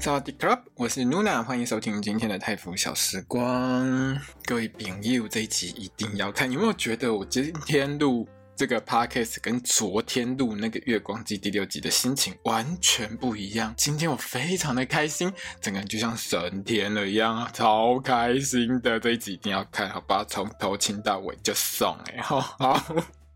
Club，我是 Nuna，欢迎收听今天的泰服小时光。各位朋友，这一集一定要看。有没有觉得我今天录这个 Podcast 跟昨天录那个《月光姬》第六集的心情完全不一样？今天我非常的开心，整个人就像升天了一样，超开心的。这一集一定要看，好吧？从头听到尾就送哎，好好。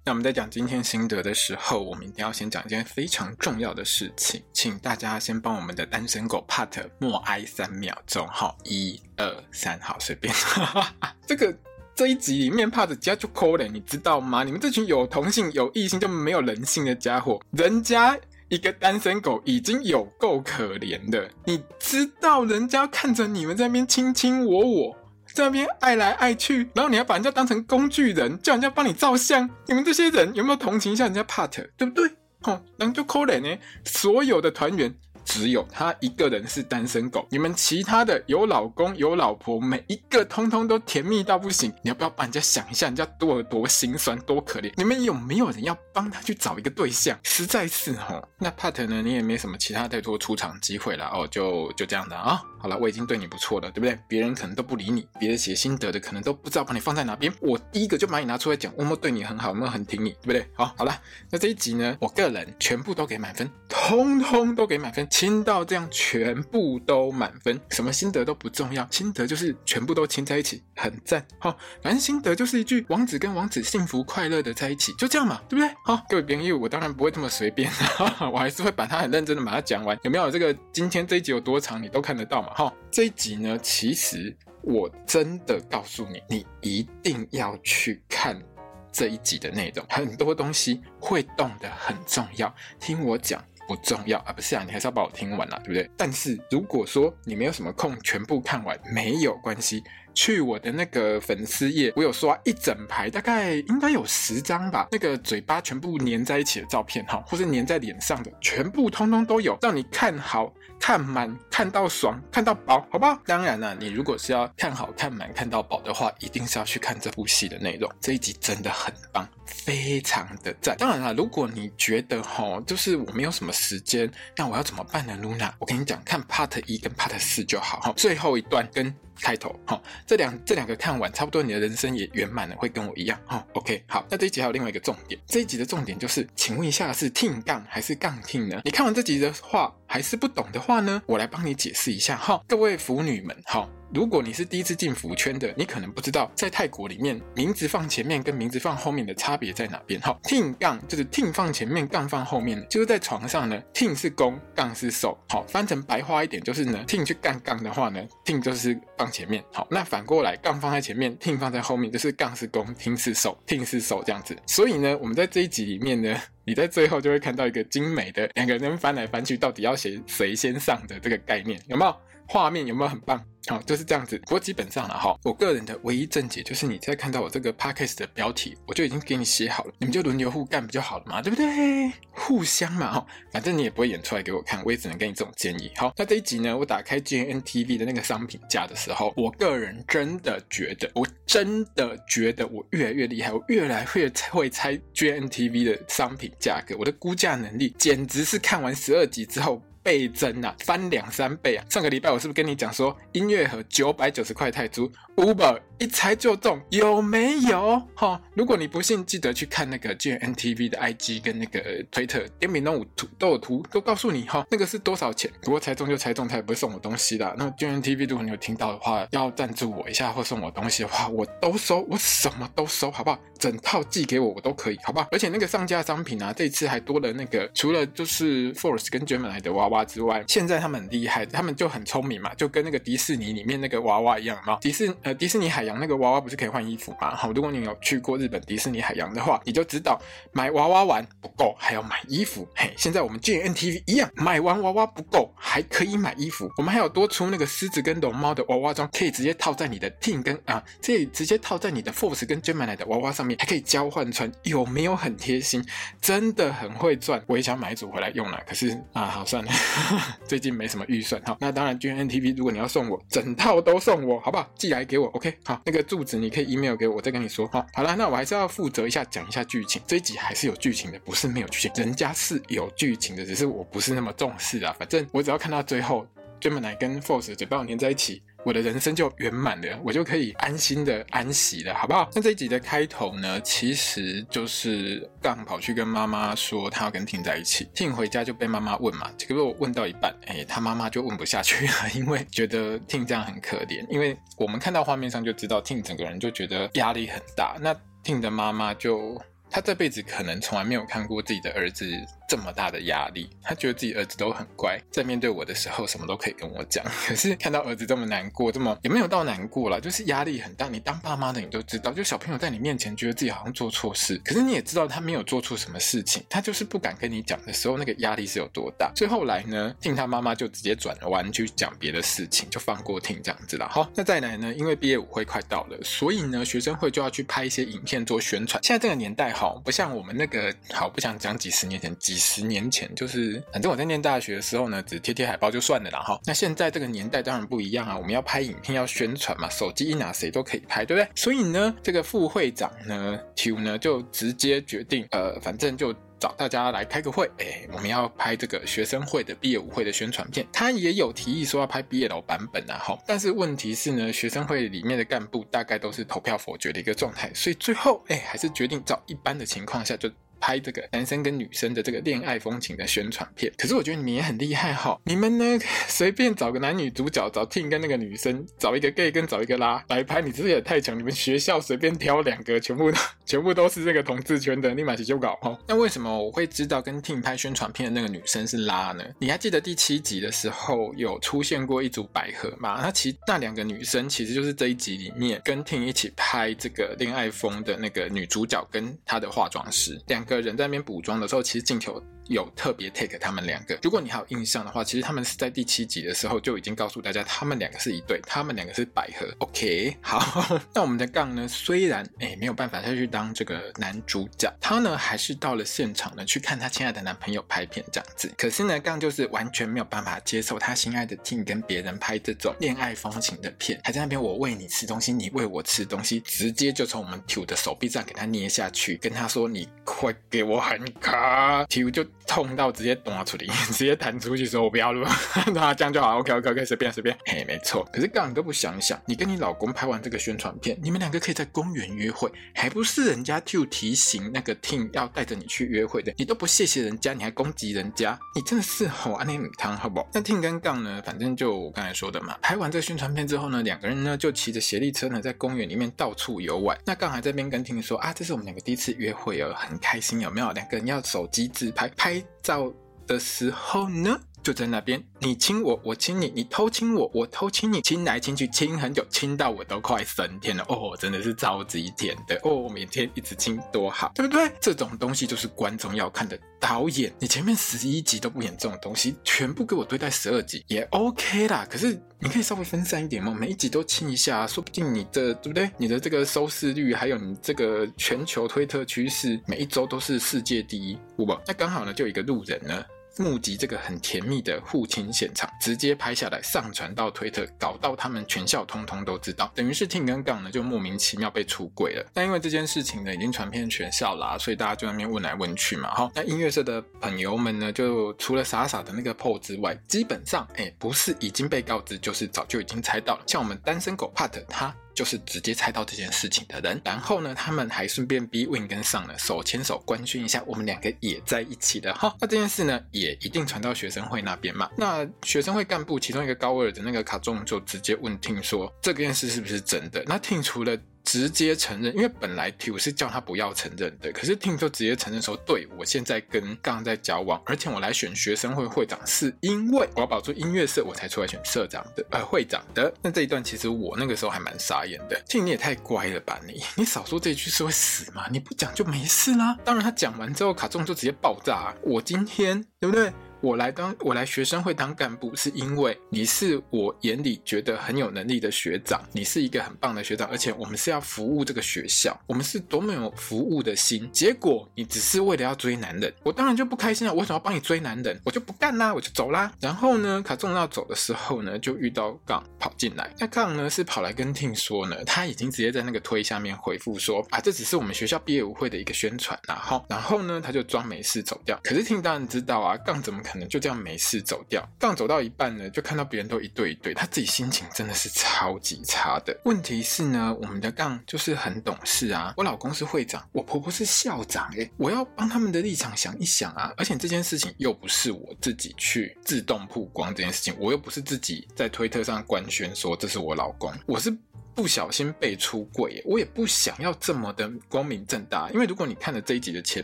那我们在讲今天心得的时候，我们一定要先讲一件非常重要的事情，请大家先帮我们的单身狗 Pat 默哀三秒钟，好，一二三，好，随便。这个这一集里面 Part 加就抠了，你知道吗？你们这群有同性有异性就没有人性的家伙，人家一个单身狗已经有够可怜的，你知道人家看着你们在那边卿卿我我。在那边爱来爱去，然后你还把人家当成工具人，叫人家帮你照相。你们这些人有没有同情一下人家 part，对不对？哦，人就可怜呢，所有的团员。只有他一个人是单身狗，你们其他的有老公有老婆，每一个通通都甜蜜到不行。你要不要帮人家想一下，人家多有多心酸，多可怜？你们有没有人要帮他去找一个对象？实在是哦，那 Pat 呢？你也没什么其他太多出场机会了哦，就就这样的啊、好了，我已经对你不错了，对不对？别人可能都不理你，别人写心得的可能都不知道把你放在哪边。我第一个就把你拿出来讲，我有没有对你很好，有没有很挺你，对不对？好，好了，那这一集呢，我个人全部都给满分，通通都给满分。亲到这样全部都满分，什么心得都不重要，心得就是全部都亲在一起，很赞。好，反正心得就是一句王子跟王子幸福快乐的在一起，就这样嘛，对不对？好，各位朋友，我当然不会这么随便，哈哈我还是会把它很认真的把它讲完。有没有这个今天这一集有多长，你都看得到嘛？哈，这一集呢，其实我真的告诉你，你一定要去看这一集的内容，很多东西会动的很重要，听我讲。不重要啊，不是啊，你还是要把我听完啦，对不对？但是如果说你没有什么空全部看完，没有关系，去我的那个粉丝页，我有刷一整排，大概应该有十张吧，那个嘴巴全部粘在一起的照片哈，或是粘在脸上的，全部通通都有，让你看好。看满，看到爽，看到饱，好不好？当然了，你如果是要看好看满、看到饱的话，一定是要去看这部戏的内容。这一集真的很棒，非常的赞。当然了，如果你觉得齁，就是我没有什么时间，那我要怎么办呢？Luna，我跟你讲，看 Part 一跟 Part 四就好哈。最后一段跟开头，哈，这两这两个看完，差不多你的人生也圆满了，会跟我一样，哈。OK，好，那这一集还有另外一个重点，这一集的重点就是，请问一下是 Team 杠还是杠 t 呢？你看完这集的话，还是不懂的话呢，我来帮你解释一下，哈，各位腐女们，哈。如果你是第一次进腐圈的，你可能不知道，在泰国里面，名字放前面跟名字放后面的差别在哪边。好，Ting 杠就是 Ting 放前面，杠放后面，就是在床上呢，Ting 是攻，杠是受。好，翻成白话一点就是呢，Ting 去干杠的话呢，Ting 就是放前面。好，那反过来，杠放在前面，Ting 放在后面，就是杠是攻，Ting 是受，Ting 是受这样子。所以呢，我们在这一集里面呢，你在最后就会看到一个精美的两个人翻来翻去，到底要谁谁先上的这个概念，有没有？画面有没有很棒？好，就是这样子。不过基本上了哈，我个人的唯一正解就是你在看到我这个 podcast 的标题，我就已经给你写好了，你们就轮流互干不就好了嘛，对不对？互相嘛哈，反正你也不会演出来给我看，我也只能给你这种建议。好，那这一集呢，我打开 GMMTV 的那个商品价的时候，我个人真的觉得，我真的觉得我越来越厉害，我越来越会猜 GMMTV 的商品价格，我的估价能力简直是看完十二集之后。倍增啊，翻两三倍啊！上个礼拜我是不是跟你讲说，音乐盒九百九十块泰铢，Uber 一猜就中，有没有？哈，如果你不信，记得去看那个 GNTV 的 IG 跟那个推特，点名都有图，都有图，都告诉你哈，那个是多少钱。如果猜中就猜中，他也不会送我东西的。那 GNTV 如果你有听到的话，要赞助我一下或送我东西的话，我都收，我什么都收，好不好？整套寄给我，我都可以，好不好？而且那个上架商品啊，这一次还多了那个，除了就是 Force 跟 Gemini 的娃。娃之外，现在他们很厉害，他们就很聪明嘛，就跟那个迪士尼里面那个娃娃一样嘛。迪士呃迪士尼海洋那个娃娃不是可以换衣服吗？好，如果你有去过日本迪士尼海洋的话，你就知道买娃娃玩不够，还要买衣服。嘿，现在我们 gntv 一样，买完娃娃不够，还可以买衣服。我们还有多出那个狮子跟龙猫的娃娃装，可以直接套在你的 Ting 跟啊，可以直接套在你的 Force 跟 Gemini 的娃娃上面，还可以交换穿，有没有很贴心？真的很会赚，我也想买一组回来用了。可是啊，好算了，最近没什么预算。好，那当然 gntv 如果你要送我，整套都送我，好不好？寄来给我，OK。好，那个住址你可以 email 给我，我再跟你说。好，好了，那我还是要负责一下，讲一下剧情。这一集还是有剧情的，不是没有剧情，人家是有剧情的，只是我不是那么重视啊。反正我只要看到最后，Gemini 跟 Force 嘴巴粘在一起。我的人生就圆满了，我就可以安心的安息了，好不好？那这一集的开头呢，其实就是刚跑去跟妈妈说他要跟 Tin 在一起，Tin 回家就被妈妈问嘛，结果我问到一半，哎，他妈妈就问不下去了，因为觉得 Ting 这样很可怜，因为我们看到画面上就知道，Tin 整个人就觉得压力很大，那 Tin 的妈妈就他这辈子可能从来没有看过自己的儿子。这么大的压力，他觉得自己儿子都很乖，在面对我的时候，什么都可以跟我讲。可是看到儿子这么难过，这么也没有到难过了，就是压力很大。你当爸妈的，你都知道，就小朋友在你面前觉得自己好像做错事，可是你也知道他没有做错什么事情，他就是不敢跟你讲的时候，那个压力是有多大。所以后来呢听他妈妈就直接转弯去讲别的事情，就放过听这样子了。好，那再来呢，因为毕业舞会快到了，所以呢，学生会就要去拍一些影片做宣传。现在这个年代，好不像我们那个，好不想讲几十年前，几十年前。就是，反正我在念大学的时候呢，只贴贴海报就算了啦哈。那现在这个年代当然不一样啊，我们要拍影片，要宣传嘛，手机一拿谁都可以拍，对不对？所以呢，这个副会长呢，Q 呢就直接决定，呃，反正就找大家来开个会，哎，我们要拍这个学生会的毕业舞会的宣传片。他也有提议说要拍毕业楼版本啊，哈。但是问题是呢，学生会里面的干部大概都是投票否决的一个状态，所以最后哎，还是决定照一般的情况下就。拍这个男生跟女生的这个恋爱风情的宣传片，可是我觉得你们也很厉害哈！你们呢，随便找个男女主角，找 Tin 跟那个女生，找一个 gay 跟找一个拉来拍，你这也太强！你们学校随便挑两个，全部都 全部都是这个同志圈的，立马起就搞哈！那为什么我会知道跟 Tin 拍宣传片的那个女生是拉呢？你还记得第七集的时候有出现过一组百合吗？那其那两个女生其实就是这一集里面跟 Tin 一起拍这个恋爱风的那个女主角跟她的化妆师两个。人在那边补妆的时候，其实镜头。有特别 take 他们两个，如果你还有印象的话，其实他们是在第七集的时候就已经告诉大家，他们两个是一对，他们两个是百合。OK，好，那我们的杠呢，虽然哎没有办法再去当这个男主角，他呢还是到了现场呢去看他亲爱的男朋友拍片这样子。可是呢，杠就是完全没有办法接受他心爱的 T 跟别人拍这种恋爱风情的片，还在那边我喂你吃东西，你喂我吃东西，直接就从我们 Q 的手臂上给他捏下去，跟他说你快给我喊卡，Q 就。痛到直接断出去，直接弹出去说：“我不要录。”那这样就好，OK OK OK，随便随便。嘿，没错。可是杠你都不想想，你跟你老公拍完这个宣传片，你们两个可以在公园约会，还不是人家就提醒那个 Ting 要带着你去约会的，你都不谢谢人家，你还攻击人家，你真的是好安内米汤，好不好？那 Ting 跟杠呢，反正就我刚才说的嘛，拍完这个宣传片之后呢，两个人呢就骑着协力车呢，在公园里面到处游玩。那杠还在这边跟 Ting 说：“啊，这是我们两个第一次约会哦，很开心，有没有？两个人要手机自拍拍。”拍照的时候呢，就在那边，你亲我，我亲你，你偷亲我，我偷亲你，亲来亲去，亲很久，亲到我都快升天了哦，真的是超级甜的哦，每天一直亲多好，对不对？这种东西就是观众要看的。导演，你前面十一集都不演这种东西，全部给我堆在十二集也 OK 啦。可是你可以稍微分散一点嘛，每一集都亲一下，说不定你的对不对？你的这个收视率，还有你这个全球推特趋势，每一周都是世界第一，不不？那刚好呢，就一个路人呢。目击这个很甜蜜的互亲现场，直接拍下来上传到推特，搞到他们全校通通都知道，等于是 Ting 跟杠呢就莫名其妙被出轨了。但因为这件事情呢已经传遍全校啦，所以大家就在那边问来问去嘛。好，那音乐社的朋友们呢，就除了傻傻的那个 PO 之外，基本上哎不是已经被告知，就是早就已经猜到了。像我们单身狗 Pat 他。就是直接猜到这件事情的人，然后呢，他们还顺便逼 Win 跟上了手牵手官宣一下，我们两个也在一起的哈。那这件事呢，也一定传到学生会那边嘛。那学生会干部其中一个高二的那个卡中就直接问 Tin 说，这件事是不是真的？那 Tin 除了直接承认，因为本来 T 是叫他不要承认的，可是 Tim 就直接承认说，对，我现在跟杠在交往，而且我来选学生会会长是因为我要保住音乐社，我才出来选社长的，呃，会长的。那这一段其实我那个时候还蛮傻眼的，Tim 你也太乖了吧你，你少说这一句是会死吗？你不讲就没事啦。当然他讲完之后，卡中就直接爆炸，我今天对不对？我来当我来学生会当干部，是因为你是我眼里觉得很有能力的学长，你是一个很棒的学长，而且我们是要服务这个学校，我们是多么有服务的心。结果你只是为了要追男人，我当然就不开心了。我想要帮你追男人？我就不干啦，我就走啦。然后呢，卡中要走的时候呢，就遇到杠跑进来。那杠呢是跑来跟 Tim 说呢，他已经直接在那个推下面回复说啊，这只是我们学校毕业舞会的一个宣传。然后，然后呢，他就装没事走掉。可是 Tim 当然知道啊，杠怎么可？可能就这样没事走掉，刚走到一半呢，就看到别人都一对一对，他自己心情真的是超级差的。问题是呢，我们的杠就是很懂事啊。我老公是会长，我婆婆是校长，诶，我要帮他们的立场想一想啊。而且这件事情又不是我自己去自动曝光这件事情，我又不是自己在推特上官宣说这是我老公，我是。不小心被出轨，我也不想要这么的光明正大。因为如果你看了这一集的前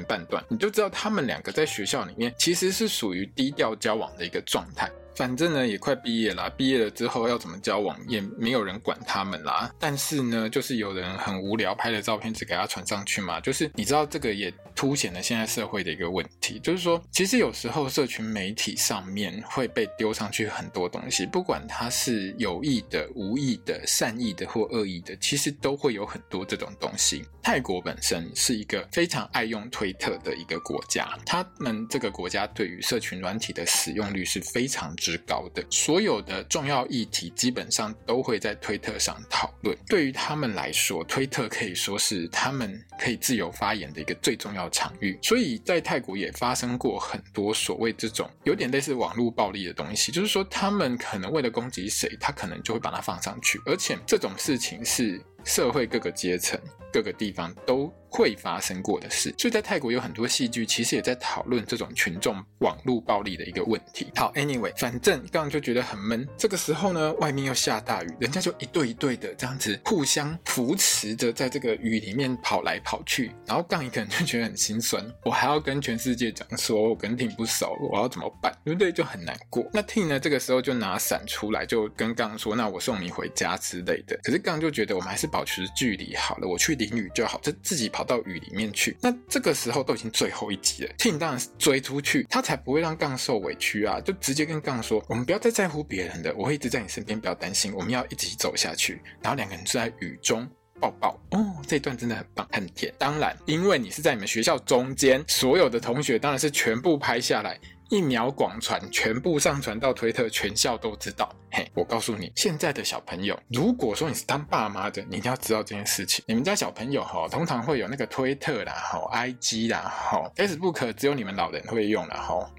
半段，你就知道他们两个在学校里面其实是属于低调交往的一个状态。反正呢，也快毕业了，毕业了之后要怎么交往，也没有人管他们啦。但是呢，就是有人很无聊拍了照片只给他传上去嘛。就是你知道，这个也凸显了现在社会的一个问题，就是说，其实有时候社群媒体上面会被丢上去很多东西，不管他是有意的、无意的、善意的或恶意的，其实都会有很多这种东西。泰国本身是一个非常爱用推特的一个国家，他们这个国家对于社群软体的使用率是非常之高的，所有的重要议题基本上都会在推特上讨论。对于他们来说，推特可以说是他们可以自由发言的一个最重要场域。所以在泰国也发生过很多所谓这种有点类似网络暴力的东西，就是说他们可能为了攻击谁，他可能就会把它放上去，而且这种事情是社会各个阶层、各个地方都会发生过的事，所以在泰国有很多戏剧，其实也在讨论这种群众网络暴力的一个问题。好，Anyway，反正刚刚就觉得很闷。这个时候呢，外面又下大雨，人家就一对一对的这样子互相扶持着，在这个雨里面跑来跑去。然后杠一个人就觉得很心酸，我还要跟全世界讲说我跟 Tim 不熟，我要怎么办？对不对？就很难过。那 Tim 呢，这个时候就拿伞出来，就跟杠说：“那我送你回家之类的。”可是杠就觉得我们还是保持距离好了，我去淋雨就好，就自己跑到雨里面去。那这个时候都已经最后一集了，Tim 当然是追出去，他才不会让杠受委屈啊，就直接跟杠说：“我们不要再在乎别人的，我会一直在你身边，不要担心，我们要一起走下去。”然后两个人就在雨中抱抱，哦，这一段真的很棒，很甜。当然，因为你是在你们学校中间，所有的同学当然是全部拍下来。一秒广传，全部上传到推特，全校都知道。嘿，我告诉你，现在的小朋友，如果说你是当爸妈的，你一定要知道这件事情。你们家小朋友哈，通常会有那个推特啦，哈，IG 啦，哈，Facebook 只有你们老人会用啦，哈。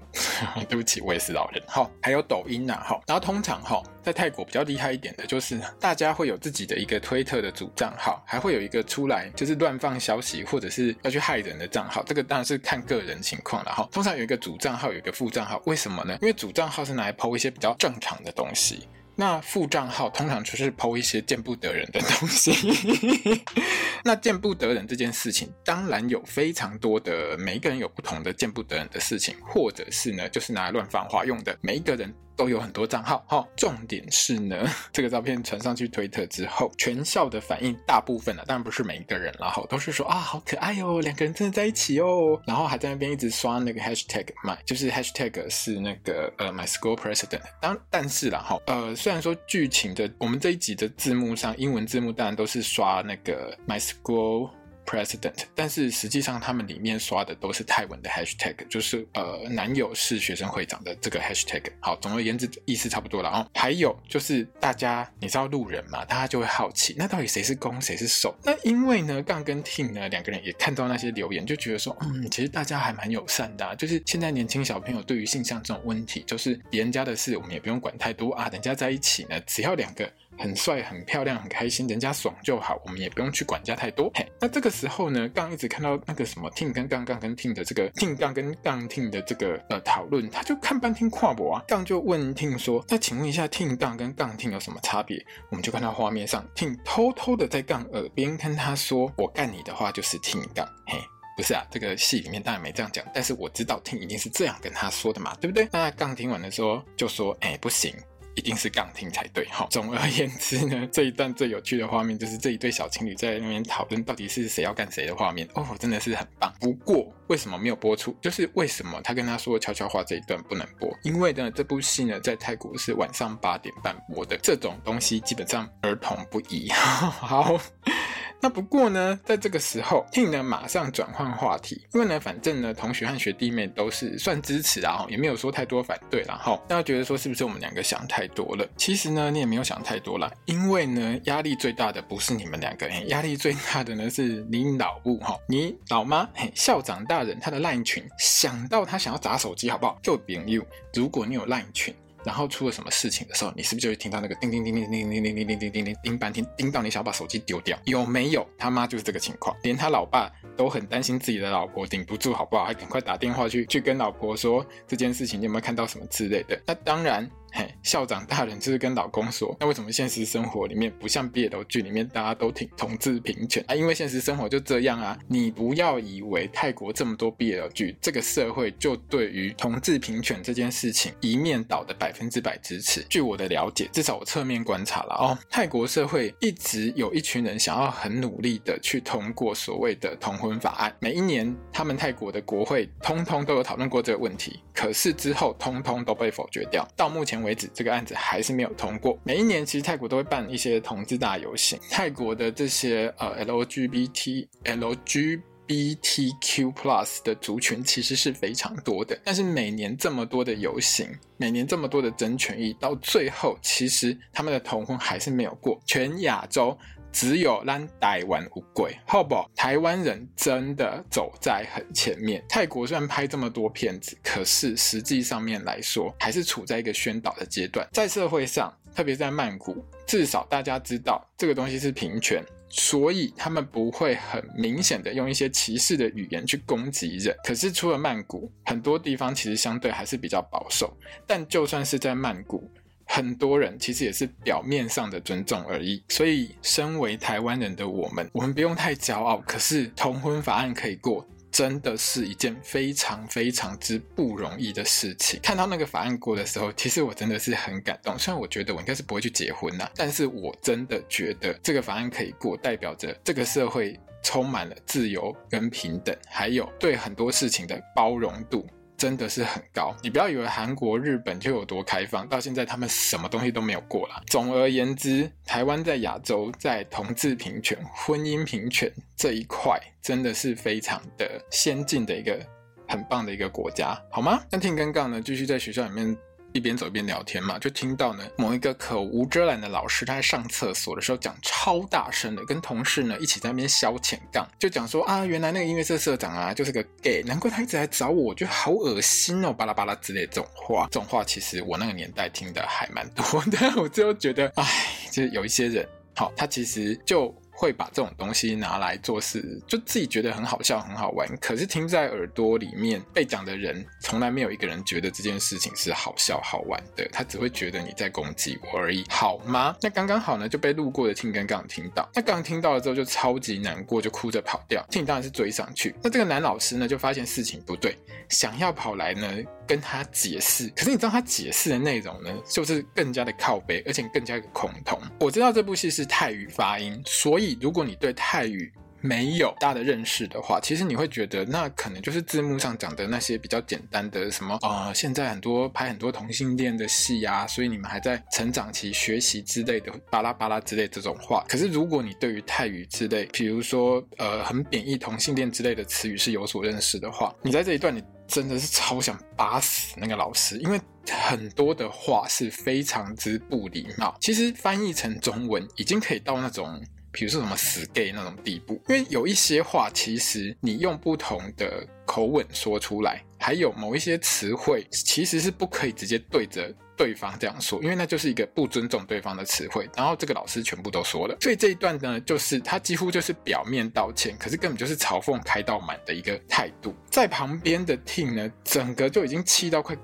对不起，我也是老人。好，还有抖音呐，好。然后通常哈，在泰国比较厉害一点的，就是大家会有自己的一个推特的主账号，还会有一个出来就是乱放消息或者是要去害人的账号。这个当然是看个人情况了哈。通常有一个主账号，有一个副账号，为什么呢？因为主账号是拿来 po 一些比较正常的东西。那副账号通常就是抛一些见不得人的东西。那见不得人这件事情，当然有非常多的，每一个人有不同的见不得人的事情，或者是呢，就是拿来乱放话用的。每一个人。都有很多账号哈，重点是呢，这个照片传上去推特之后，全校的反应大部分呢，当然不是每一个人啦，哈，都是说啊，好可爱哦，两个人真的在一起哦，然后还在那边一直刷那个 hashtag my，就是 hashtag 是那个呃 my school president。当但是啦哈，呃，虽然说剧情的我们这一集的字幕上英文字幕当然都是刷那个 my school。President，但是实际上他们里面刷的都是泰文的 hashtag，就是呃男友是学生会长的这个 hashtag。好，总而言之意思差不多了哦。还有就是大家你知道路人嘛，大家就会好奇，那到底谁是攻谁是受？那因为呢，杠跟 Tim 呢两个人也看到那些留言，就觉得说，嗯，其实大家还蛮友善的。就是现在年轻小朋友对于性向这种问题，就是别人家的事我们也不用管太多啊。人家在一起呢，只要两个。很帅、很漂亮、很开心，人家爽就好，我们也不用去管家太多。嘿，那这个时候呢，杠一直看到那个什么 t 跟杠杠跟 t 的这个 t 杠跟杠 t 的这个呃讨论，他就看半天跨博啊。杠就问 t 说：“那请问一下 t 杠跟杠 t 有什么差别？”我们就看到画面上 t 偷偷的在杠耳边跟他说：“我干你的话就是 t 杠。”嘿。不是啊，这个戏里面当然没这样讲，但是我知道听一定是这样跟他说的嘛，对不对？那杠听完的时候就说：“哎，不行，一定是杠听才对。”哈，总而言之呢，这一段最有趣的画面就是这一对小情侣在那边讨论到底是谁要干谁的画面哦，真的是很棒。不过为什么没有播出？就是为什么他跟他说悄悄话这一段不能播？因为呢，这部戏呢在泰国是晚上八点半播的，这种东西基本上儿童不宜。好。那不过呢，在这个时候，Ting 呢马上转换话题，因为呢，反正呢，同学和学弟妹都是算支持啊，也没有说太多反对啦。哈。大家觉得说是不是我们两个想太多了？其实呢，你也没有想太多啦，因为呢，压力最大的不是你们两个人，压力最大的呢是你老母哈，你老妈嘿，校长大人他的 LINE 群，想到他想要砸手机，好不好？就朋友，如果你有 LINE 群。然后出了什么事情的时候，你是不是就会听到那个叮叮叮叮叮叮叮叮叮叮叮叮叮半天，叮到你想把手机丢掉？有没有？他妈就是这个情况，连他老爸都很担心自己的老婆顶不住，好不好？还赶快打电话去去跟老婆说这件事情，你有没有看到什么之类的？那当然。嘿，校长大人就是跟老公说，那为什么现实生活里面不像 BL 剧里面大家都挺同志平权啊？因为现实生活就这样啊！你不要以为泰国这么多 BL 剧，这个社会就对于同志平权这件事情一面倒的百分之百支持。据我的了解，至少我侧面观察了哦，泰国社会一直有一群人想要很努力的去通过所谓的同婚法案，每一年他们泰国的国会通通都有讨论过这个问题，可是之后通通都被否决掉，到目前为止，这个案子还是没有通过。每一年，其实泰国都会办一些同志大游行。泰国的这些呃 LGBT、LGBTQ Plus 的族群其实是非常多的。但是每年这么多的游行，每年这么多的争权益，到最后，其实他们的同婚还是没有过。全亚洲。只有咱台湾有过，好不好？台湾人真的走在很前面。泰国虽然拍这么多片子，可是实际上面来说，还是处在一个宣导的阶段。在社会上，特别在曼谷，至少大家知道这个东西是平权，所以他们不会很明显的用一些歧视的语言去攻击人。可是除了曼谷，很多地方其实相对还是比较保守。但就算是在曼谷，很多人其实也是表面上的尊重而已，所以身为台湾人的我们，我们不用太骄傲。可是同婚法案可以过，真的是一件非常非常之不容易的事情。看到那个法案过的时候，其实我真的是很感动。虽然我觉得我应该是不会去结婚啦，但是我真的觉得这个法案可以过，代表着这个社会充满了自由跟平等，还有对很多事情的包容度。真的是很高，你不要以为韩国、日本就有多开放，到现在他们什么东西都没有过啦。总而言之，台湾在亚洲在同志平权、婚姻平权这一块，真的是非常的先进的一个很棒的一个国家，好吗？那听尴尬呢，继续在学校里面。一边走一边聊天嘛，就听到呢某一个口无遮拦的老师，他在上厕所的时候讲超大声的，跟同事呢一起在那边消遣杠，就讲说啊，原来那个音乐社社长啊就是个 gay，难怪他一直来找我，我觉得好恶心哦，巴拉巴拉之类这种话，这种话其实我那个年代听的还蛮多的，我就觉得，哎，就是有一些人，好，他其实就。会把这种东西拿来做事，就自己觉得很好笑、很好玩。可是听在耳朵里面被讲的人，从来没有一个人觉得这件事情是好笑、好玩的。他只会觉得你在攻击我而已，好吗？那刚刚好呢，就被路过的 Ting 跟杠听到。那刚听到了之后就超级难过，就哭着跑掉。听当然是追上去。那这个男老师呢，就发现事情不对，想要跑来呢跟他解释。可是你知道他解释的内容呢，就是更加的靠背，而且更加的恐同。我知道这部戏是泰语发音，所以。如果你对泰语没有大的认识的话，其实你会觉得那可能就是字幕上讲的那些比较简单的什么、呃，现在很多拍很多同性恋的戏啊，所以你们还在成长期学习之类的巴拉巴拉之类这种话。可是如果你对于泰语之类，比如说呃很贬义同性恋之类的词语是有所认识的话，你在这一段你真的是超想打死那个老师，因为很多的话是非常之不礼貌。其实翻译成中文已经可以到那种。比如说什么死 gay 那种地步，因为有一些话，其实你用不同的口吻说出来，还有某一些词汇，其实是不可以直接对着对方这样说，因为那就是一个不尊重对方的词汇。然后这个老师全部都说了，所以这一段呢，就是他几乎就是表面道歉，可是根本就是嘲讽开到满的一个态度。在旁边的 Ting 呢，整个就已经气到快。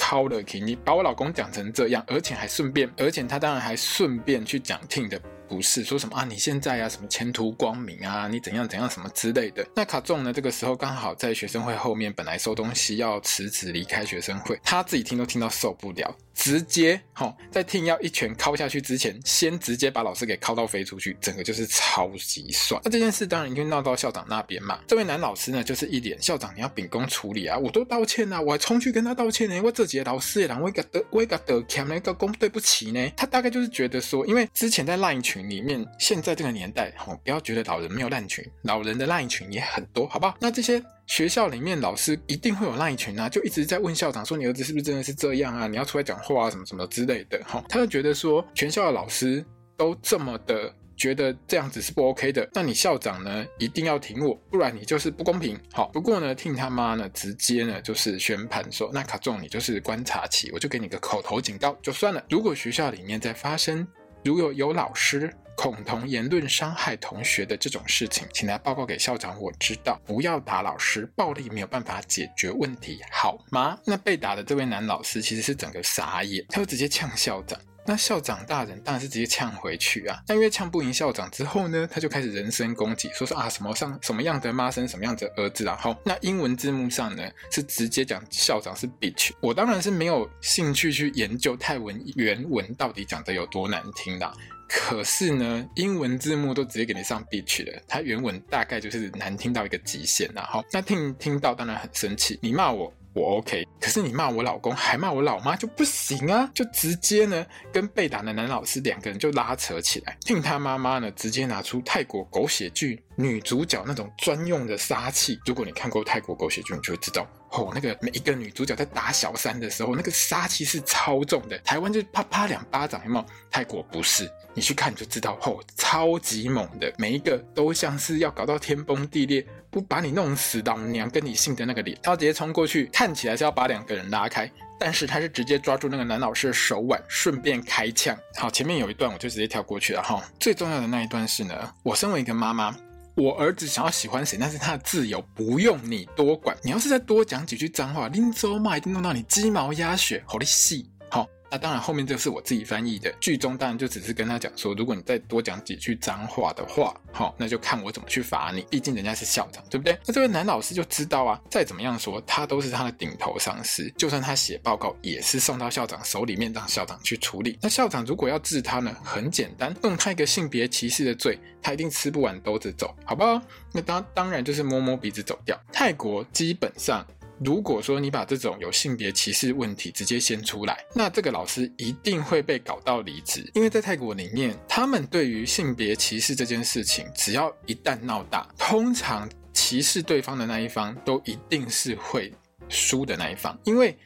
掏了气，你把我老公讲成这样，而且还顺便，而且他当然还顺便去讲 Ting 的。不是说什么啊，你现在啊什么前途光明啊，你怎样怎样什么之类的。那卡仲呢，这个时候刚好在学生会后面，本来收东西要辞职离开学生会，他自己听都听到受不了，直接齁在听要一拳敲下去之前，先直接把老师给敲到飞出去，整个就是超级爽。那这件事当然就闹到校长那边嘛。这位男老师呢，就是一脸校长你要秉公处理啊，我都道歉啊，我还冲去跟他道歉呢，我这几个老师也让我给得我给得欠那个公对不起呢。他大概就是觉得说，因为之前在 LINE 群。里面现在这个年代，吼，不要觉得老人没有烂群，老人的烂群也很多，好不好？那这些学校里面老师一定会有那一群啊，就一直在问校长说，你儿子是不是真的是这样啊？你要出来讲话啊，什么什么之类的，哈，他就觉得说全校的老师都这么的觉得这样子是不 OK 的，那你校长呢一定要挺我，不然你就是不公平。好，不过呢听他妈呢直接呢就是宣判说，那卡仲你就是观察期，我就给你个口头警告就算了。如果学校里面在发生如果有老师恐同言论伤害同学的这种事情，请来报告给校长，我知道。不要打老师，暴力没有办法解决问题，好吗？那被打的这位男老师其实是整个傻眼，他就直接呛校长。那校长大人当然是直接呛回去啊。但因为呛不赢校长之后呢，他就开始人身攻击，说说啊什么上什么样的妈生什么样的儿子，然后那英文字幕上呢是直接讲校长是 bitch。我当然是没有兴趣去研究泰文原文到底讲的有多难听啦。可是呢，英文字幕都直接给你上 bitch 了，它原文大概就是难听到一个极限然后，那听听到当然很生气，你骂我。我 OK，可是你骂我老公，还骂我老妈就不行啊！就直接呢跟被打的男老师两个人就拉扯起来。听他妈妈呢直接拿出泰国狗血剧女主角那种专用的杀器。如果你看过泰国狗血剧，你就会知道哦，那个每一个女主角在打小三的时候，那个杀气是超重的。台湾就啪啪两巴掌，有没有？泰国不是，你去看你就知道哦，超级猛的，每一个都像是要搞到天崩地裂。不把你弄死，老娘跟你姓的那个脸，他直接冲过去，看起来是要把两个人拉开，但是他是直接抓住那个男老师的手腕，顺便开枪。好，前面有一段我就直接跳过去了哈。最重要的那一段是呢，我身为一个妈妈，我儿子想要喜欢谁，那是他的自由，不用你多管。你要是再多讲几句脏话，林州骂一定弄到你鸡毛鸭血，好的细。那当然，后面这个是我自己翻译的。剧中当然就只是跟他讲说，如果你再多讲几句脏话的话，好，那就看我怎么去罚你。毕竟人家是校长，对不对？那这位男老师就知道啊，再怎么样说，他都是他的顶头上司，就算他写报告，也是送到校长手里面，让校长去处理。那校长如果要治他呢，很简单，弄他一个性别歧视的罪，他一定吃不完兜着走，好不好？那当当然就是摸摸鼻子走掉。泰国基本上。如果说你把这种有性别歧视问题直接先出来，那这个老师一定会被搞到离职，因为在泰国里面，他们对于性别歧视这件事情，只要一旦闹大，通常歧视对方的那一方都一定是会输的那一方，因为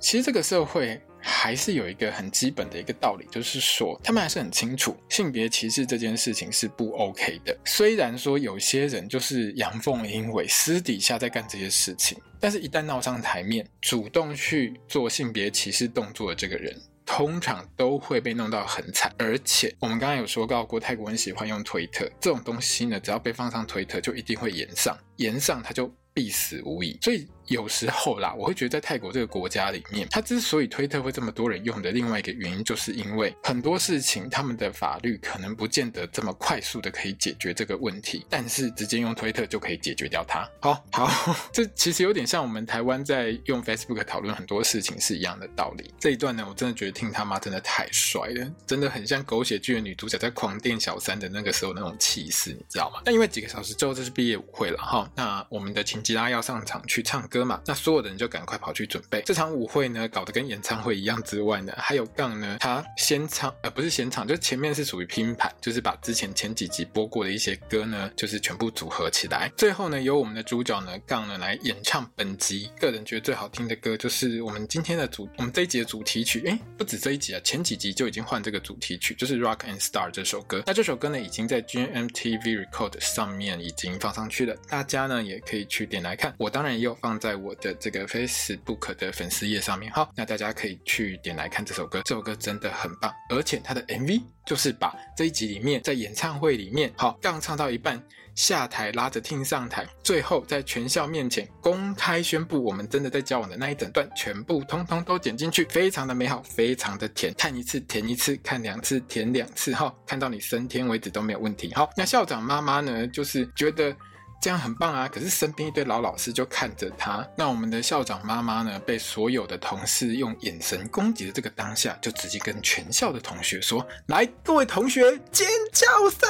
其实这个社会。还是有一个很基本的一个道理，就是说他们还是很清楚性别歧视这件事情是不 OK 的。虽然说有些人就是阳奉阴违，私底下在干这些事情，但是一旦闹上台面，主动去做性别歧视动作的这个人，通常都会被弄到很惨。而且我们刚刚有说到过，泰国人喜欢用推特这种东西呢，只要被放上推特，就一定会延上，延上他就必死无疑。所以。有时候啦，我会觉得在泰国这个国家里面，它之所以推特会这么多人用的另外一个原因，就是因为很多事情他们的法律可能不见得这么快速的可以解决这个问题，但是直接用推特就可以解决掉它。好，好，这其实有点像我们台湾在用 Facebook 讨论很多事情是一样的道理。这一段呢，我真的觉得听他妈真的太帅了，真的很像狗血剧的女主角在狂电小三的那个时候那种气势，你知道吗？那因为几个小时之后就是毕业舞会了哈，那我们的琴吉拉要上场去唱歌。歌嘛那所有的人就赶快跑去准备这场舞会呢，搞得跟演唱会一样之外呢，还有杠呢，他先唱，呃，不是先唱，就前面是属于拼盘，就是把之前前几集播过的一些歌呢，就是全部组合起来。最后呢，由我们的主角呢，杠呢来演唱本集个人觉得最好听的歌，就是我们今天的主，我们这一集的主题曲。诶，不止这一集啊，前几集就已经换这个主题曲，就是《Rock and Star》这首歌。那这首歌呢，已经在 GMTV Record 上面已经放上去了，大家呢也可以去点来看。我当然也有放在。在我的这个 Facebook 的粉丝页上面。哈，那大家可以去点来看这首歌，这首歌真的很棒，而且它的 MV 就是把这一集里面在演唱会里面，好，刚唱到一半。下台拉着听上台，最后在全校面前公开宣布我们真的在交往的那一整段，全部通通都剪进去，非常的美好，非常的甜，看一次甜一次，看两次甜两次，哈，看到你升天为止都没有问题。好，那校长妈妈呢，就是觉得。这样很棒啊！可是身边一堆老老师就看着他。那我们的校长妈妈呢？被所有的同事用眼神攻击的这个当下，就直接跟全校的同学说：“来，各位同学，尖叫声，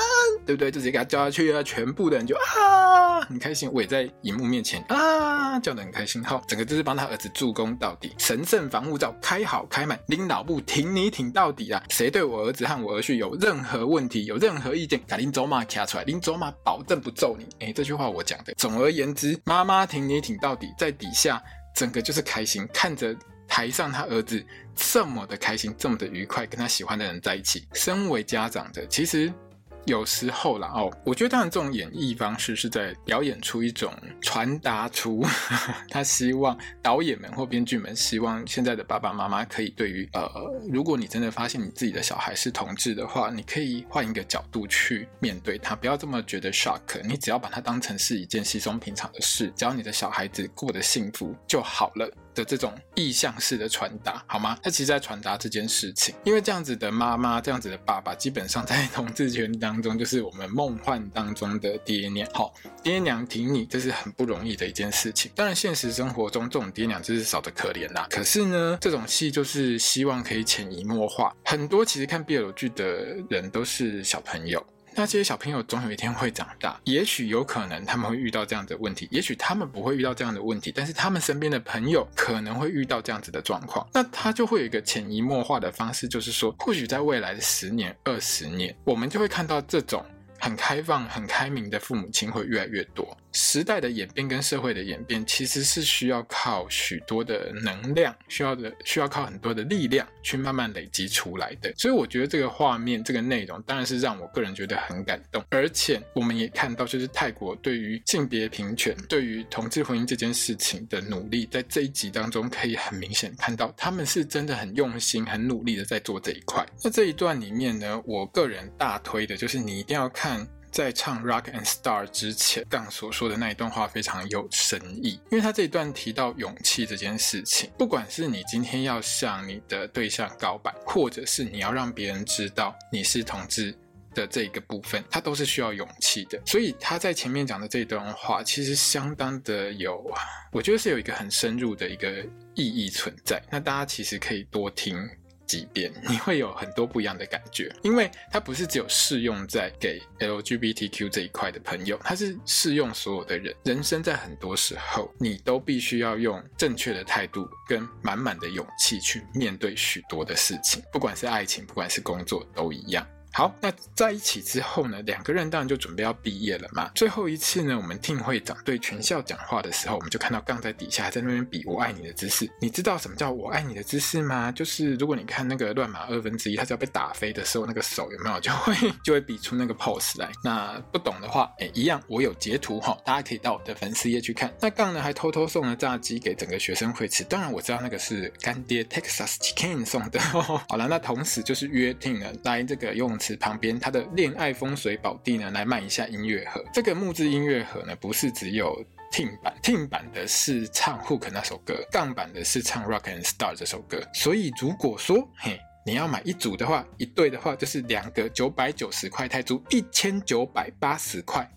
对不对？”就直接给他叫下去啊！全部的人就啊，很开心。我也在荧幕面前啊，叫得很开心。好，整个就是帮他儿子助攻到底，神圣防护罩开好开满，领导部挺你挺到底啊！谁对我儿子和我儿婿有任何问题、有任何意见，赶紧走马卡出来，拎走马保证不揍你。哎，这句话话。我讲的，总而言之，妈妈挺你挺到底，在底下整个就是开心，看着台上他儿子这么的开心，这么的愉快，跟他喜欢的人在一起。身为家长的，其实。有时候啦哦，我觉得当然这种演绎方式是在表演出一种传达出 他希望导演们或编剧们希望现在的爸爸妈妈可以对于呃，如果你真的发现你自己的小孩是同志的话，你可以换一个角度去面对他，不要这么觉得 shock，你只要把它当成是一件稀松平常的事，只要你的小孩子过得幸福就好了。的这种意向式的传达，好吗？他其实在传达这件事情，因为这样子的妈妈，这样子的爸爸，基本上在 同志圈当中，就是我们梦幻当中的爹娘。好，爹娘挺你，这是很不容易的一件事情。当然，现实生活中这种爹娘就是少得可怜啦。可是呢，这种戏就是希望可以潜移默化。很多其实看 BL 剧的人都是小朋友。那这些小朋友总有一天会长大，也许有可能他们会遇到这样的问题，也许他们不会遇到这样的问题，但是他们身边的朋友可能会遇到这样子的状况，那他就会有一个潜移默化的方式，就是说，或许在未来的十年、二十年，我们就会看到这种很开放、很开明的父母亲会越来越多。时代的演变跟社会的演变，其实是需要靠许多的能量，需要的需要靠很多的力量去慢慢累积出来的。所以我觉得这个画面、这个内容，当然是让我个人觉得很感动。而且我们也看到，就是泰国对于性别平权、对于同志婚姻这件事情的努力，在这一集当中可以很明显看到，他们是真的很用心、很努力的在做这一块。那这一段里面呢，我个人大推的就是你一定要看。在唱《Rock and Star》之前，刚所说的那一段话非常有深意，因为他这一段提到勇气这件事情，不管是你今天要向你的对象告白，或者是你要让别人知道你是同志的这一个部分，它都是需要勇气的。所以他在前面讲的这段话，其实相当的有，我觉得是有一个很深入的一个意义存在。那大家其实可以多听。几遍你会有很多不一样的感觉，因为它不是只有适用在给 LGBTQ 这一块的朋友，它是适用所有的人。人生在很多时候，你都必须要用正确的态度跟满满的勇气去面对许多的事情，不管是爱情，不管是工作，都一样。好，那在一起之后呢，两个人当然就准备要毕业了嘛。最后一次呢，我们听会长对全校讲话的时候，我们就看到杠在底下还在那边比我爱你的姿势。你知道什么叫我爱你的姿势吗？就是如果你看那个乱码二分之一，他只要被打飞的时候，那个手有没有就会就会比出那个 pose 来。那不懂的话，哎，一样我有截图哈，大家可以到我的粉丝页去看。那杠呢还偷偷送了炸鸡给整个学生会吃，当然我知道那个是干爹 Texas Chicken 送的。好了，那同时就是约定了来这个游泳池。旁边他的恋爱风水宝地呢，来卖一下音乐盒。这个木质音乐盒呢，不是只有 tin 版，tin 版的是唱 Hook 那首歌，杠版的是唱 Rock and Star 这首歌。所以如果说嘿，你要买一组的话，一对的话，就是两个九百九十块泰铢，一千九百八十块。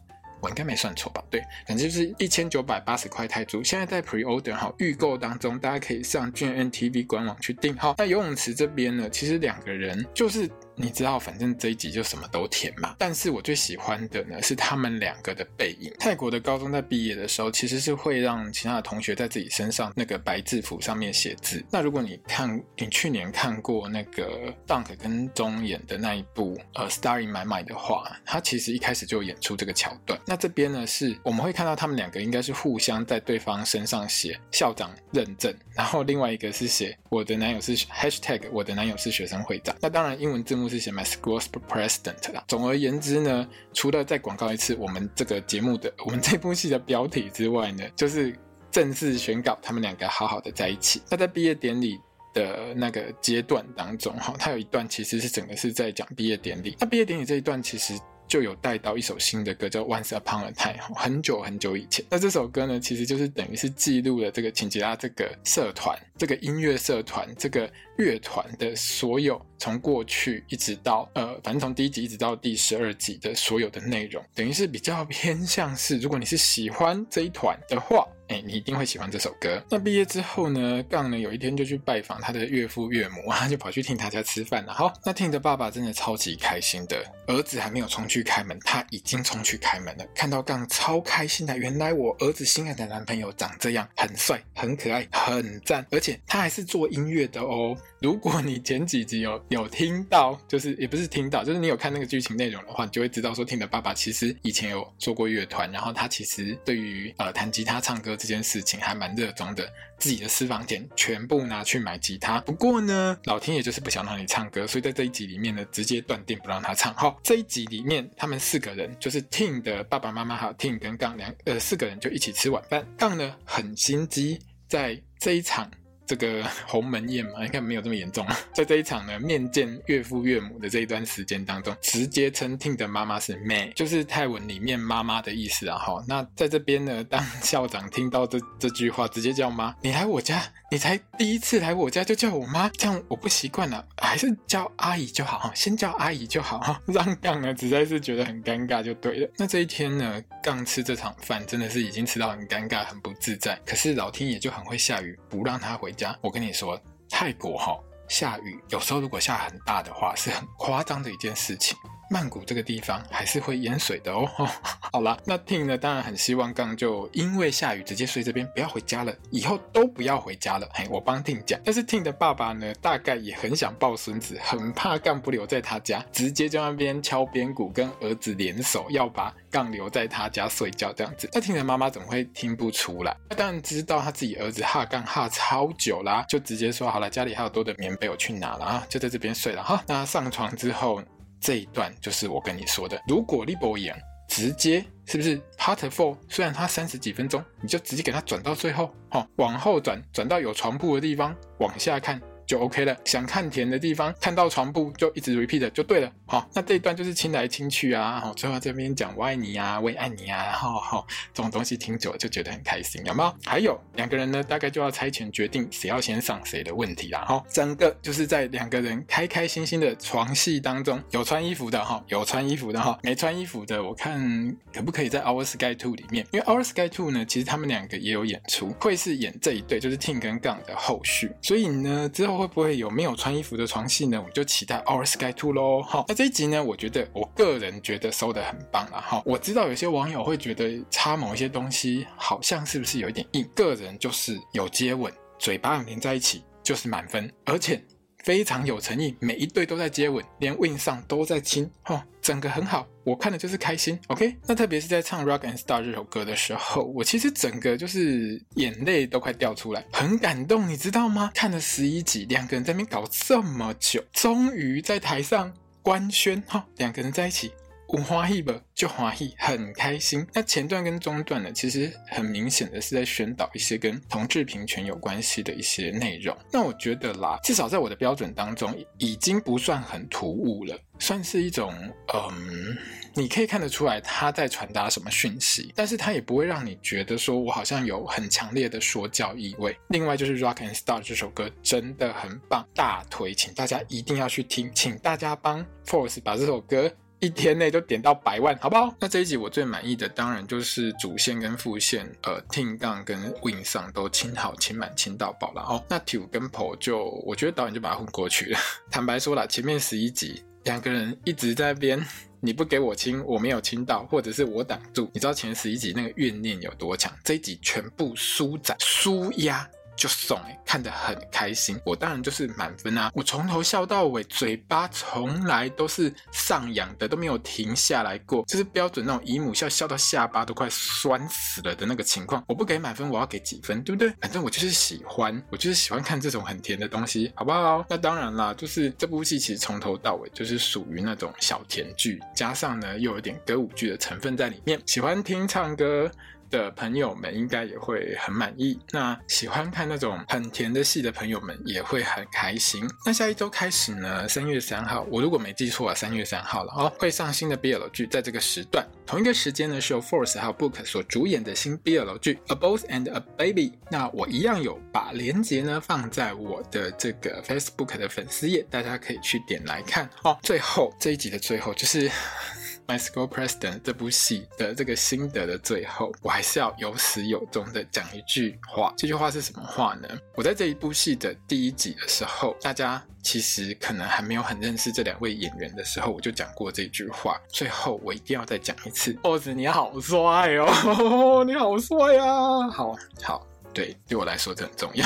我应该没算错吧？对，反正就是一千九百八十块泰铢。现在在 pre order 哈，预购当中，大家可以上 GMMTV 官网去订。好，那游泳池这边呢，其实两个人就是。你知道，反正这一集就什么都甜嘛。但是我最喜欢的呢，是他们两个的背影。泰国的高中在毕业的时候，其实是会让其他的同学在自己身上那个白制服上面写字。那如果你看，你去年看过那个 Dunk 跟钟演的那一部呃《Star in My Mind》的话，他其实一开始就演出这个桥段。那这边呢，是我们会看到他们两个应该是互相在对方身上写校长认证，然后另外一个是写我的男友是 Hashtag 我的男友是学生会长。那当然英文字幕。是写 My School's President 啦。总而言之呢，除了再广告一次我们这个节目的、我们这部戏的标题之外呢，就是正式宣告他们两个好好的在一起。那在毕业典礼的那个阶段当中，哈，他有一段其实是整个是在讲毕业典礼。那毕业典礼这一段其实。就有带到一首新的歌，叫《Once Upon a Time》，很久很久以前。那这首歌呢，其实就是等于是记录了这个请吉拉这个社团、这个音乐社团、这个乐团的所有，从过去一直到呃，反正从第一集一直到第十二集的所有的内容，等于是比较偏向是，如果你是喜欢这一团的话。哎，你一定会喜欢这首歌。那毕业之后呢，杠呢有一天就去拜访他的岳父岳母啊，就跑去听他家吃饭了。好，那听着爸爸真的超级开心的，儿子还没有冲去开门，他已经冲去开门了。看到杠超开心的，原来我儿子心爱的男朋友长这样，很帅、很可爱、很赞，而且他还是做音乐的哦。如果你前几集有有听到，就是也不是听到，就是你有看那个剧情内容的话，你就会知道说，听的爸爸其实以前有做过乐团，然后他其实对于呃弹吉他、唱歌。这件事情还蛮热衷的，自己的私房钱全部拿去买吉他。不过呢，老天爷就是不想让你唱歌，所以在这一集里面呢，直接断定不让他唱。好，这一集里面他们四个人，就是 Tim 的爸爸妈妈还有 Tim 跟杠两呃四个人就一起吃晚饭。杠呢很心机，在这一场。这个 鸿门宴嘛，应该没有这么严重。在这一场呢，面见岳父岳母的这一段时间当中，直接称听的妈妈是妹，就是泰文里面妈妈的意思啊。哈，那在这边呢，当校长听到这这句话，直接叫妈，你来我家。你才第一次来我家就叫我妈，这样我不习惯了，还是叫阿姨就好，先叫阿姨就好哈，让杠呢实在是觉得很尴尬就对了。那这一天呢，杠吃这场饭真的是已经吃到很尴尬、很不自在。可是老天爷就很会下雨，不让他回我跟你说，泰国哈下雨，有时候如果下很大的话，是很夸张的一件事情。曼谷这个地方还是会淹水的哦。好啦，那 Tim 呢，当然很希望杠就因为下雨直接睡这边，不要回家了，以后都不要回家了。嘿，我帮 Tim 讲。但是 Tim 的爸爸呢，大概也很想抱孙子，很怕杠不留在他家，直接就那边敲边鼓，跟儿子联手要把杠留在他家睡觉这样子。那 Tim 的妈妈怎么会听不出来？他当然知道他自己儿子哈杠哈超久啦，就直接说好了，家里还有多的棉被，我去拿了啊，就在这边睡了哈。那上床之后。这一段就是我跟你说的，如果你不演，直接是不是 Part Four？虽然它三十几分钟，你就直接给它转到最后，哦，往后转，转到有床铺的地方，往下看。就 OK 了。想看甜的地方，看到床铺就一直 repeat 就对了。好，那这一段就是亲来亲去啊。好，最后这边讲我爱你啊，我也爱你啊。好好，这种东西听久了就觉得很开心，有没有？还有两个人呢，大概就要猜拳决定谁要先上谁的问题啦。好，整个就是在两个人开开心心的床戏当中，有穿衣服的哈，有穿衣服的哈，没穿衣服的，我看可不可以在 Our Sky Two 里面？因为 Our Sky Two 呢，其实他们两个也有演出，会是演这一对，就是 Tim 跟杠的后续。所以呢，之后。会不会有没有穿衣服的床戏呢？我们就期待 Our Sky Two 喽。好，那这一集呢，我觉得我个人觉得收的很棒了。哈，我知道有些网友会觉得插某一些东西好像是不是有一点硬，个人就是有接吻，嘴巴连在一起就是满分，而且。非常有诚意，每一对都在接吻，连 Win 上都在亲，哦，整个很好，我看的就是开心。OK，那特别是在唱《Rock and Star》这首歌的时候，我其实整个就是眼泪都快掉出来，很感动，你知道吗？看了十一集，两个人在那边搞这么久，终于在台上官宣，哈、哦，两个人在一起。我欢喜吧，就欢喜，很开心。那前段跟中段呢，其实很明显的是在宣导一些跟同志平权有关系的一些内容。那我觉得啦，至少在我的标准当中，已经不算很突兀了，算是一种嗯，你可以看得出来他在传达什么讯息，但是他也不会让你觉得说我好像有很强烈的说教意味。另外就是《Rock and Star》这首歌真的很棒，大推，请大家一定要去听，请大家帮 Force 把这首歌。一天内就点到百万，好不好？那这一集我最满意的当然就是主线跟副线，呃，Tim 杠跟 Win 上都亲好亲满亲到爆了哦。那 Two 跟 Po 就，我觉得导演就把它混过去了。坦白说了，前面十一集两个人一直在边，你不给我亲，我没有亲到，或者是我挡住，你知道前十一集那个怨念有多强？这一集全部舒展舒压。就送哎，看得很开心，我当然就是满分啊！我从头笑到尾，嘴巴从来都是上扬的，都没有停下来过，就是标准那种姨母笑，笑到下巴都快酸死了的那个情况。我不给满分，我要给几分，对不对？反正我就是喜欢，我就是喜欢看这种很甜的东西，好不好？那当然啦，就是这部戏其实从头到尾就是属于那种小甜剧，加上呢又有点歌舞剧的成分在里面。喜欢听唱歌。的朋友们应该也会很满意。那喜欢看那种很甜的戏的朋友们也会很开心。那下一周开始呢，三月三号，我如果没记错啊，三月三号了哦，会上新的 BL 剧，在这个时段，同一个时间呢，是由 Force 还有 Book 所主演的新 BL 剧《A Boss and a Baby》。那我一样有把链接呢放在我的这个 Facebook 的粉丝页，大家可以去点来看哦。最后这一集的最后就是。My School President 这部戏的这个心得的最后，我还是要有始有终的讲一句话。这句话是什么话呢？我在这一部戏的第一集的时候，大家其实可能还没有很认识这两位演员的时候，我就讲过这句话。最后我一定要再讲一次，Boss 你好帅哦，你好帅啊！好好。对，对我来说这很重要。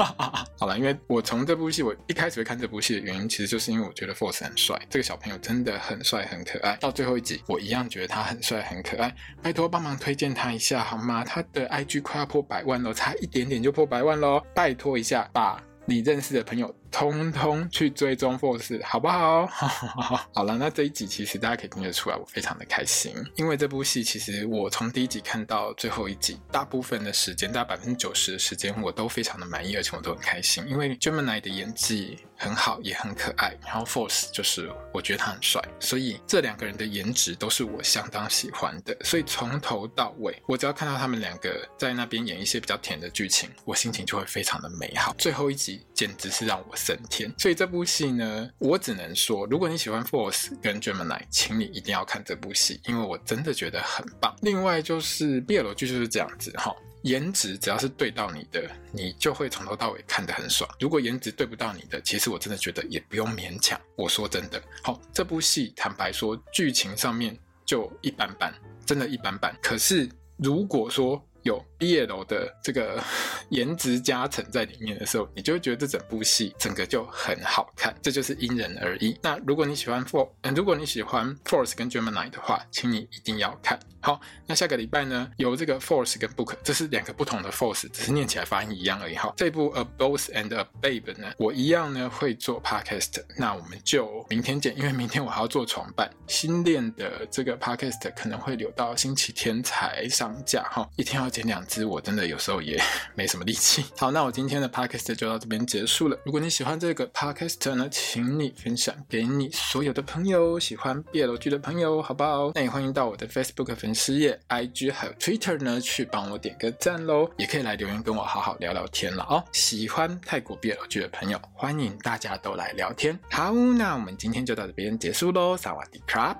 好了，因为我从这部戏，我一开始会看这部戏的原因，其实就是因为我觉得 Force 很帅，这个小朋友真的很帅很可爱。到最后一集，我一样觉得他很帅很可爱。拜托帮忙推荐他一下好吗？他的 IG 快要破百万了，差一点点就破百万喽！拜托一下，把你认识的朋友。通通去追踪 Force 好不好？好了，那这一集其实大家可以听得出来，我非常的开心，因为这部戏其实我从第一集看到最后一集，大部分的时间，大概百分之九十的时间，我都非常的满意，而且我都很开心，因为 Gemini 的演技很好，也很可爱，然后 Force 就是我觉得他很帅，所以这两个人的颜值都是我相当喜欢的，所以从头到尾，我只要看到他们两个在那边演一些比较甜的剧情，我心情就会非常的美好。最后一集简直是让我。升天，所以这部戏呢，我只能说，如果你喜欢 Force 跟 Gemini，请你一定要看这部戏，因为我真的觉得很棒。另外就是 BL 剧就是这样子哈，颜值只要是对到你的，你就会从头到尾看得很爽。如果颜值对不到你的，其实我真的觉得也不用勉强。我说真的，好，这部戏坦白说，剧情上面就一般般，真的一般般。可是如果说有毕业楼的这个 颜值加成在里面的时候，你就会觉得这整部戏整个就很好看，这就是因人而异。那如果你喜欢 For，嗯，如果你喜欢 Force 跟 Gemini 的话，请你一定要看。好，那下个礼拜呢，由这个 Force 跟 Book，这是两个不同的 Force，只是念起来发音一样而已。好，这部 A Boss and a Babe 呢，我一样呢会做 Podcast，那我们就明天见，因为明天我还要做重版新练的这个 Podcast，可能会留到星期天才上架。哈，一天要剪两支，我真的有时候也 没什么力气。好，那我今天的 Podcast 就到这边结束了。如果你喜欢这个 Podcast 呢，请你分享给你所有的朋友，喜欢 BL 剧的朋友，好不好？那也欢迎到我的 Facebook 粉丝页、IG 还有 Twitter 呢，去帮我点个赞喽！也可以来留言跟我好好聊聊天了哦。喜欢泰国 BL 剧的朋友，欢迎大家都来聊天。好，那我们今天就到这边结束喽，萨瓦迪卡。